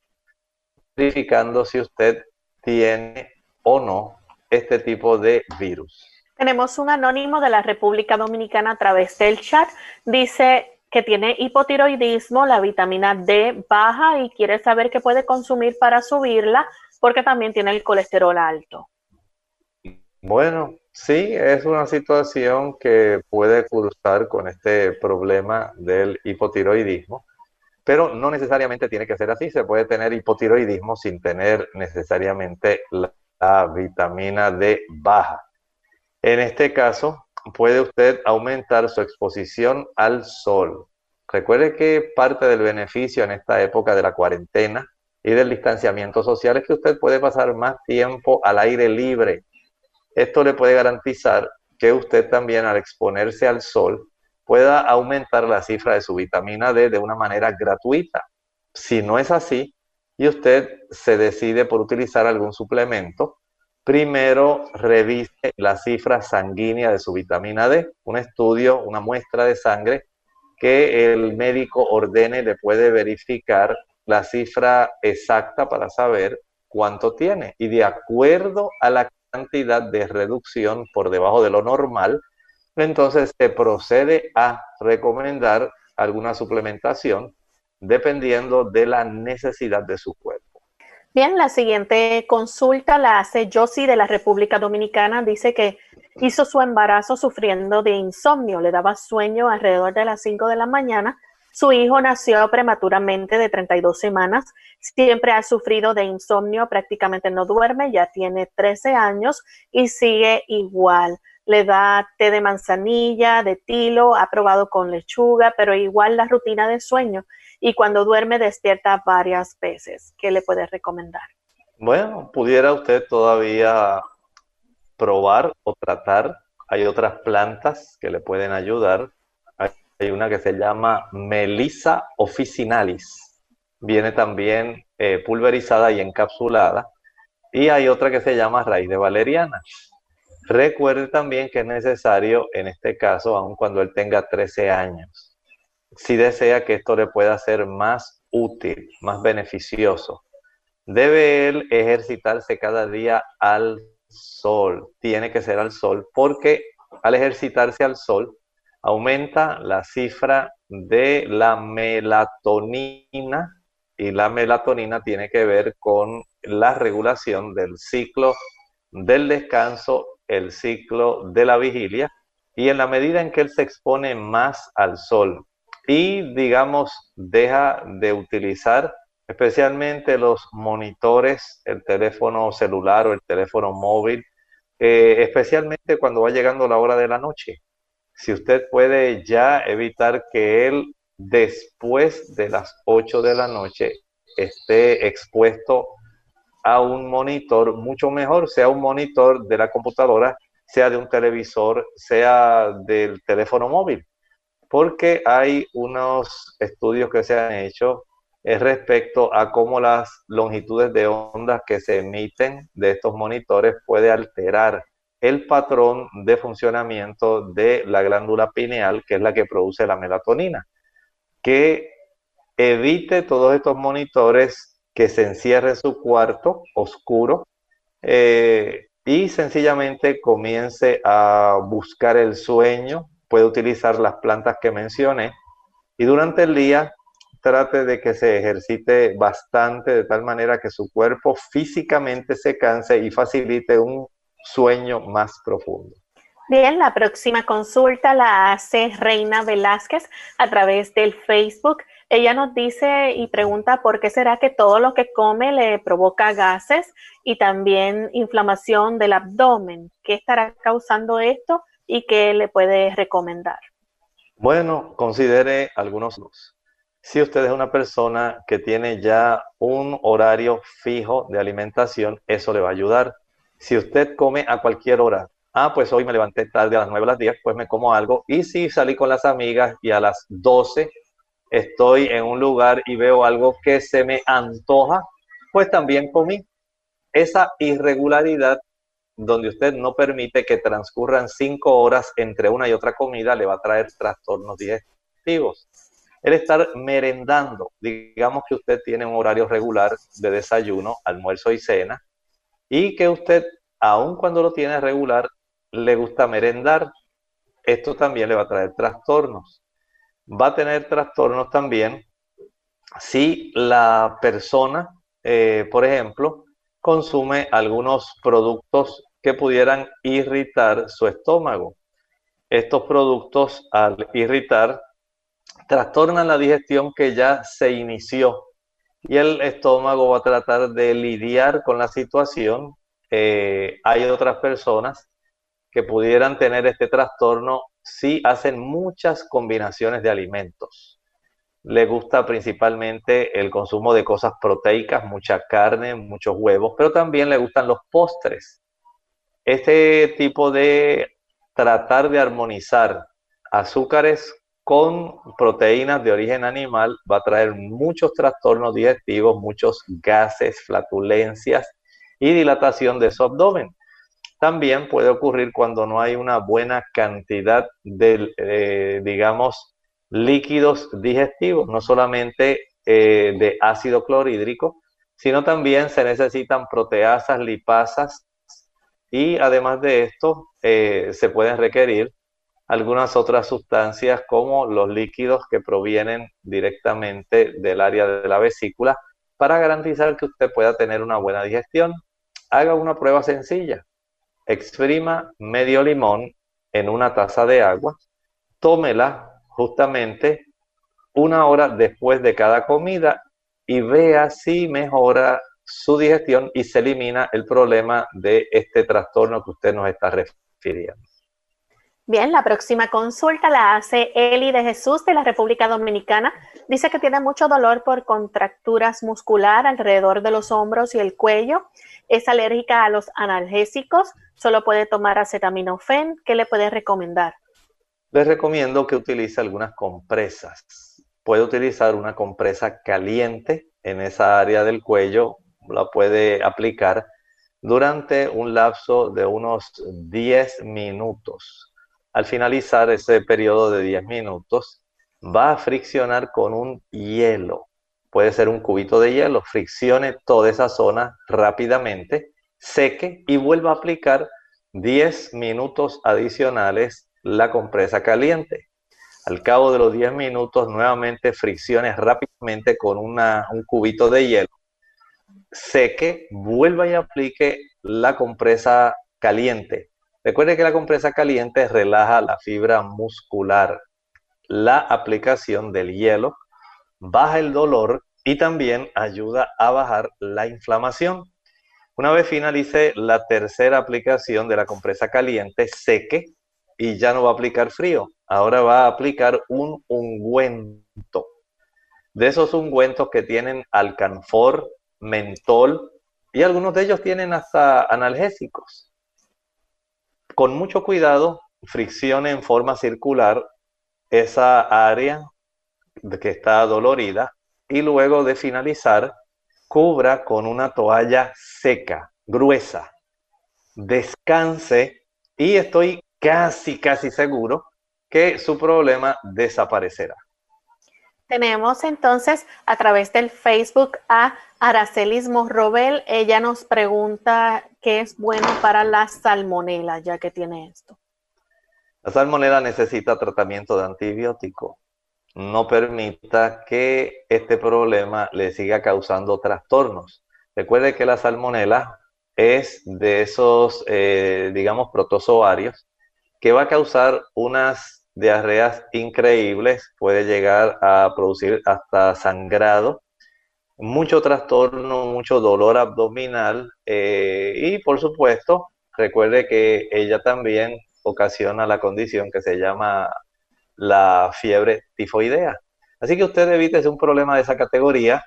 verificando si usted tiene o no este tipo de virus. Tenemos un anónimo de la República Dominicana a través del chat. Dice que tiene hipotiroidismo, la vitamina D baja y quiere saber qué puede consumir para subirla porque también tiene el colesterol alto. Bueno, sí, es una situación que puede cursar con este problema del hipotiroidismo pero no necesariamente tiene que ser así. Se puede tener hipotiroidismo sin tener necesariamente la, vitamina D baja. En este caso, puede usted aumentar su exposición al sol. Recuerde que parte del beneficio en esta época de la cuarentena y del distanciamiento social es que usted puede pasar más tiempo al aire libre. Esto le puede garantizar que usted también al exponerse al sol pueda aumentar la cifra de su vitamina D de una manera gratuita. Si no es así y usted se decide por utilizar algún suplemento, primero revise la cifra sanguínea de su vitamina D, un estudio, una muestra de sangre que el médico ordene le puede verificar la cifra exacta para saber cuánto tiene. Y de acuerdo a la cantidad de reducción por debajo de lo normal, entonces se procede a recomendar alguna suplementación dependiendo de la necesidad de su cuerpo. Bien, la siguiente consulta la hace Josie de la República Dominicana. Dice que hizo su embarazo sufriendo de insomnio, le daba sueño alrededor de las 5 de la mañana. Su hijo nació prematuramente de 32 semanas, siempre ha sufrido de insomnio, prácticamente no duerme, ya tiene 13 años y sigue igual le da té de manzanilla, de tilo, ha probado con lechuga, pero igual la rutina de sueño y cuando duerme despierta varias veces. ¿Qué le puede recomendar? Bueno, pudiera usted todavía probar o tratar. Hay otras plantas que le pueden ayudar. Hay una que se llama Melissa officinalis. Viene también eh, pulverizada y encapsulada. Y hay otra que se llama raíz de valeriana. Recuerde también que es necesario, en este caso, aun cuando él tenga 13 años, si desea que esto le pueda ser más útil, más beneficioso. Debe él ejercitarse cada día al sol, tiene que ser al sol, porque al ejercitarse al sol aumenta la cifra de la melatonina y la melatonina tiene que ver con la regulación del ciclo del descanso, el ciclo de la vigilia y en la medida en que él se expone más al sol y digamos deja de utilizar especialmente los monitores, el teléfono celular o el teléfono móvil, eh, especialmente cuando va llegando la hora de la noche. Si usted puede ya evitar que él después de las 8 de la noche esté expuesto a un monitor, mucho mejor sea un monitor de la computadora, sea de un televisor, sea del teléfono móvil, porque hay unos estudios que se han hecho respecto a cómo las longitudes de ondas que se emiten de estos monitores puede alterar el patrón de funcionamiento de la glándula pineal, que es la que produce la melatonina, que evite todos estos monitores que se encierre en su cuarto oscuro eh, y sencillamente comience a buscar el sueño, puede utilizar las plantas que mencioné y durante el día trate de que se ejercite bastante de tal manera que su cuerpo físicamente se canse y facilite un sueño más profundo. Bien, la próxima consulta la hace Reina Velázquez a través del Facebook. Ella nos dice y pregunta por qué será que todo lo que come le provoca gases y también inflamación del abdomen. ¿Qué estará causando esto y qué le puede recomendar? Bueno, considere algunos si usted es una persona que tiene ya un horario fijo de alimentación, eso le va a ayudar. Si usted come a cualquier hora, ah, pues hoy me levanté tarde a las 9 a las 10, pues me como algo. Y si salí con las amigas y a las 12 estoy en un lugar y veo algo que se me antoja, pues también comí. Esa irregularidad donde usted no permite que transcurran 5 horas entre una y otra comida le va a traer trastornos digestivos el estar merendando. Digamos que usted tiene un horario regular de desayuno, almuerzo y cena, y que usted, aun cuando lo tiene regular, le gusta merendar. Esto también le va a traer trastornos. Va a tener trastornos también si la persona, eh, por ejemplo, consume algunos productos que pudieran irritar su estómago. Estos productos al irritar trastornan la digestión que ya se inició y el estómago va a tratar de lidiar con la situación. Eh, hay otras personas que pudieran tener este trastorno si hacen muchas combinaciones de alimentos. Le gusta principalmente el consumo de cosas proteicas, mucha carne, muchos huevos, pero también le gustan los postres. Este tipo de tratar de armonizar azúcares con proteínas de origen animal va a traer muchos trastornos digestivos, muchos gases, flatulencias y dilatación de su abdomen. También puede ocurrir cuando no hay una buena cantidad de, eh, digamos, líquidos digestivos, no solamente eh, de ácido clorhídrico, sino también se necesitan proteasas, lipasas y además de esto eh, se pueden requerir algunas otras sustancias como los líquidos que provienen directamente del área de la vesícula para garantizar que usted pueda tener una buena digestión. Haga una prueba sencilla. Exprima medio limón en una taza de agua. Tómela justamente una hora después de cada comida y vea si mejora su digestión y se elimina el problema de este trastorno que usted nos está refiriendo. Bien, la próxima consulta la hace Eli de Jesús de la República Dominicana. Dice que tiene mucho dolor por contracturas muscular alrededor de los hombros y el cuello. Es alérgica a los analgésicos. Solo puede tomar acetaminofén. ¿Qué le puede recomendar? Les recomiendo que utilice algunas compresas. Puede utilizar una compresa caliente en esa área del cuello. La puede aplicar durante un lapso de unos 10 minutos al finalizar ese periodo de 10 minutos, va a friccionar con un hielo puede ser un cubito de hielo, friccione toda esa zona rápidamente, seque y vuelva a aplicar 10 minutos adicionales la compresa caliente. Al cabo de los 10 minutos, nuevamente friccione rápidamente con un cubito de hielo. Seque, vuelva y aplique la compresa caliente. Recuerde que la compresa caliente relaja la fibra muscular. La aplicación del hielo baja el dolor y también ayuda a bajar la inflamación. Una vez finalice la tercera aplicación de la compresa caliente, seque y ya no va a aplicar frío. Ahora va a aplicar un ungüento. De esos ungüentos que tienen alcanfor, mentol y algunos de ellos tienen hasta analgésicos. Con mucho cuidado, friccione en forma circular esa área que está dolorida y luego de finalizar, cubra con una toalla seca, gruesa. Descanse y estoy casi, casi seguro que su problema desaparecerá. Tenemos entonces a través del Facebook a Aracelis Morrobel. Ella nos pregunta qué es bueno para la salmonela, ya que tiene esto. La salmonela necesita tratamiento de antibiótico. No permita que este problema le siga causando trastornos. Recuerde que la salmonela es de esos, eh, digamos, protozoarios que va a causar unas diarreas increíbles, puede llegar a producir hasta sangrado, mucho trastorno, mucho dolor abdominal eh, y por supuesto, recuerde que ella también ocasiona la condición que se llama la fiebre tifoidea. Así que usted evite un problema de esa categoría,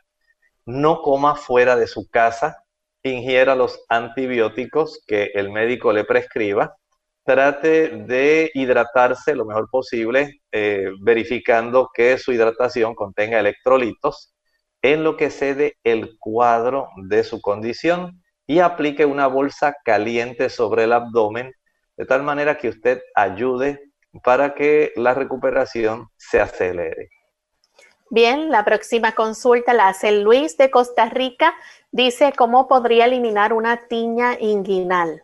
no coma fuera de su casa, ingiera los antibióticos que el médico le prescriba trate de hidratarse lo mejor posible, eh, verificando que su hidratación contenga electrolitos, en lo que cede el cuadro de su condición y aplique una bolsa caliente sobre el abdomen, de tal manera que usted ayude para que la recuperación se acelere. Bien, la próxima consulta la hace Luis de Costa Rica. Dice, ¿cómo podría eliminar una tiña inguinal?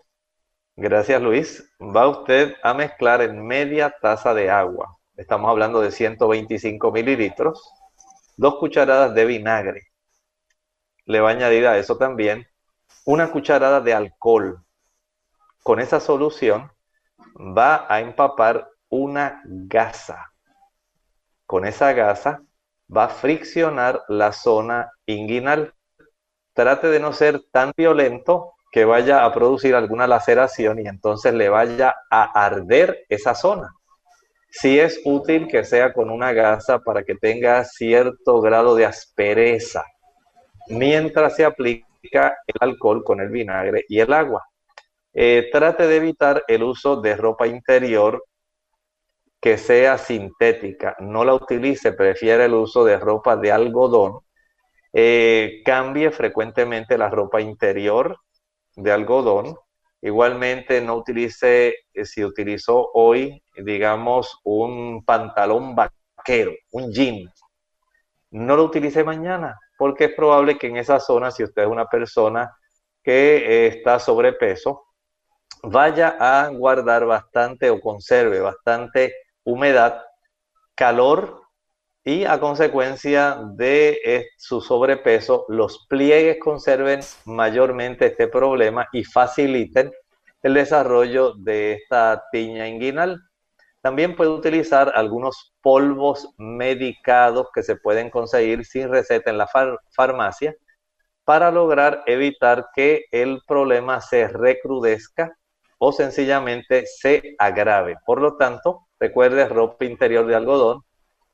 Gracias Luis. Va usted a mezclar en media taza de agua. Estamos hablando de 125 mililitros. Dos cucharadas de vinagre. Le va a añadir a eso también una cucharada de alcohol. Con esa solución va a empapar una gasa. Con esa gasa va a friccionar la zona inguinal. Trate de no ser tan violento que vaya a producir alguna laceración y entonces le vaya a arder esa zona. Si es útil que sea con una gasa para que tenga cierto grado de aspereza, mientras se aplica el alcohol con el vinagre y el agua. Eh, trate de evitar el uso de ropa interior que sea sintética. No la utilice, prefiere el uso de ropa de algodón. Eh, cambie frecuentemente la ropa interior de algodón. Igualmente no utilice, eh, si utilizó hoy, digamos, un pantalón vaquero, un jean, no lo utilice mañana, porque es probable que en esa zona, si usted es una persona que eh, está sobrepeso, vaya a guardar bastante o conserve bastante humedad, calor y a consecuencia de su sobrepeso, los pliegues conserven mayormente este problema y faciliten el desarrollo de esta tiña inguinal. También puede utilizar algunos polvos medicados que se pueden conseguir sin receta en la farmacia para lograr evitar que el problema se recrudezca o sencillamente se agrave. Por lo tanto, recuerde ropa interior de algodón,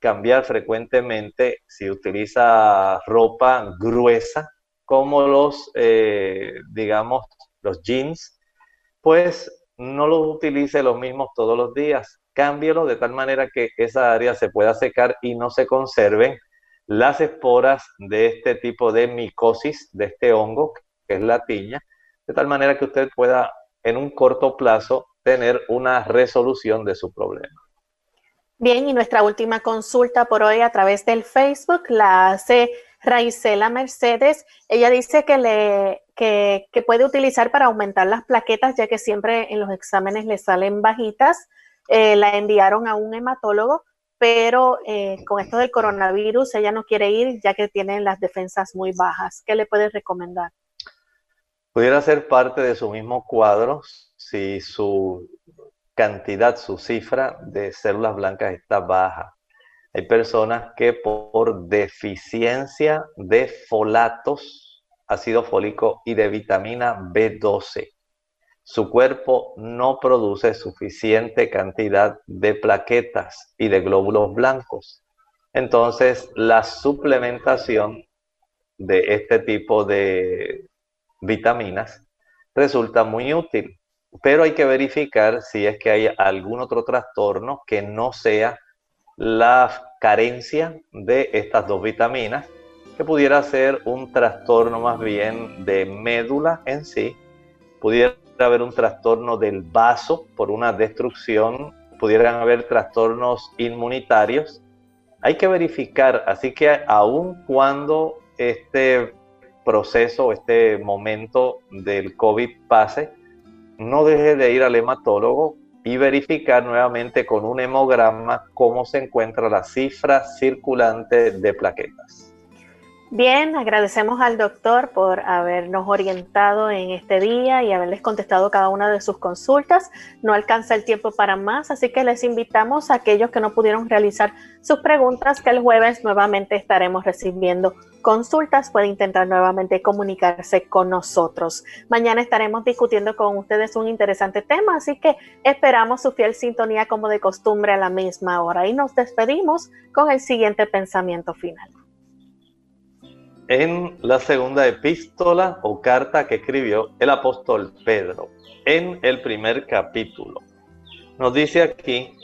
cambiar frecuentemente si utiliza ropa gruesa, como los, eh, digamos, los jeans, pues no los utilice los mismos todos los días. Cámbielo de tal manera que esa área se pueda secar y no se conserven las esporas de este tipo de micosis, de este hongo, que es la tiña, de tal manera que usted pueda en un corto plazo tener una resolución de su problema. Bien, y nuestra última consulta por hoy a través del Facebook la hace Raisela Mercedes. Ella dice que, le, que, puede utilizar para aumentar las plaquetas, ya que siempre en los exámenes le salen bajitas. Eh, la enviaron a un hematólogo, pero eh, con esto del coronavirus ella no quiere ir ya que tiene las defensas muy bajas. ¿Qué le puedes recomendar? Pudiera ser parte de su mismo cuadro si su cantidad, su cifra de células blancas está baja. Hay personas que por deficiencia de folatos, ácido fólico y de vitamina B12, su cuerpo no produce suficiente cantidad de plaquetas y de glóbulos blancos. Entonces, la suplementación de este tipo de vitaminas resulta muy útil, pero hay que verificar si es que hay algún otro trastorno que no sea la carencia de estas dos vitaminas, que pudiera ser un trastorno más bien de médula en sí, pudiera haber un trastorno del vaso por una destrucción, pudieran haber trastornos inmunitarios. Hay que verificar, así que aun cuando este proceso, este momento del COVID pase, no deje de ir al hematólogo y verificar nuevamente con un hemograma cómo se encuentra la cifra circulante de plaquetas. Bien, agradecemos al doctor por habernos orientado en este día y haberles contestado cada una de sus consultas. No alcanza el tiempo para más, así que les invitamos a aquellos que no pudieron realizar sus preguntas que el jueves nuevamente estaremos recibiendo consultas. Puede intentar nuevamente comunicarse con nosotros. Mañana estaremos discutiendo con ustedes un interesante tema, así que esperamos su fiel sintonía como de costumbre a la misma hora y nos despedimos con el siguiente pensamiento final en la segunda epístola o carta que escribió el apóstol Pedro, en el primer capítulo. Nos dice aquí,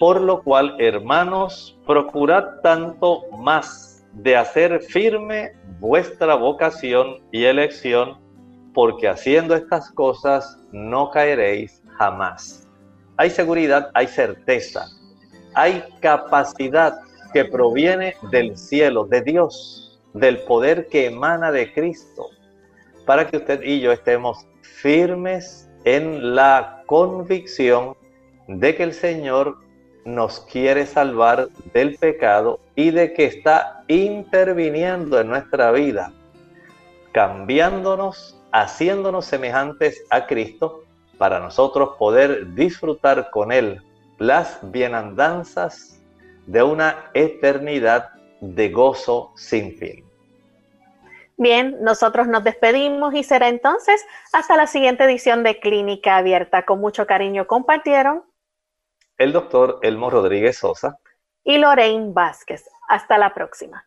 por lo cual, hermanos, procurad tanto más de hacer firme vuestra vocación y elección, porque haciendo estas cosas no caeréis jamás. Hay seguridad, hay certeza, hay capacidad que proviene del cielo, de Dios del poder que emana de Cristo, para que usted y yo estemos firmes en la convicción de que el Señor nos quiere salvar del pecado y de que está interviniendo en nuestra vida, cambiándonos, haciéndonos semejantes a Cristo, para nosotros poder disfrutar con Él las bienandanzas de una eternidad de gozo sin fin. Bien, nosotros nos despedimos y será entonces hasta la siguiente edición de Clínica Abierta. Con mucho cariño compartieron el doctor Elmo Rodríguez Sosa y Lorraine Vázquez. Hasta la próxima.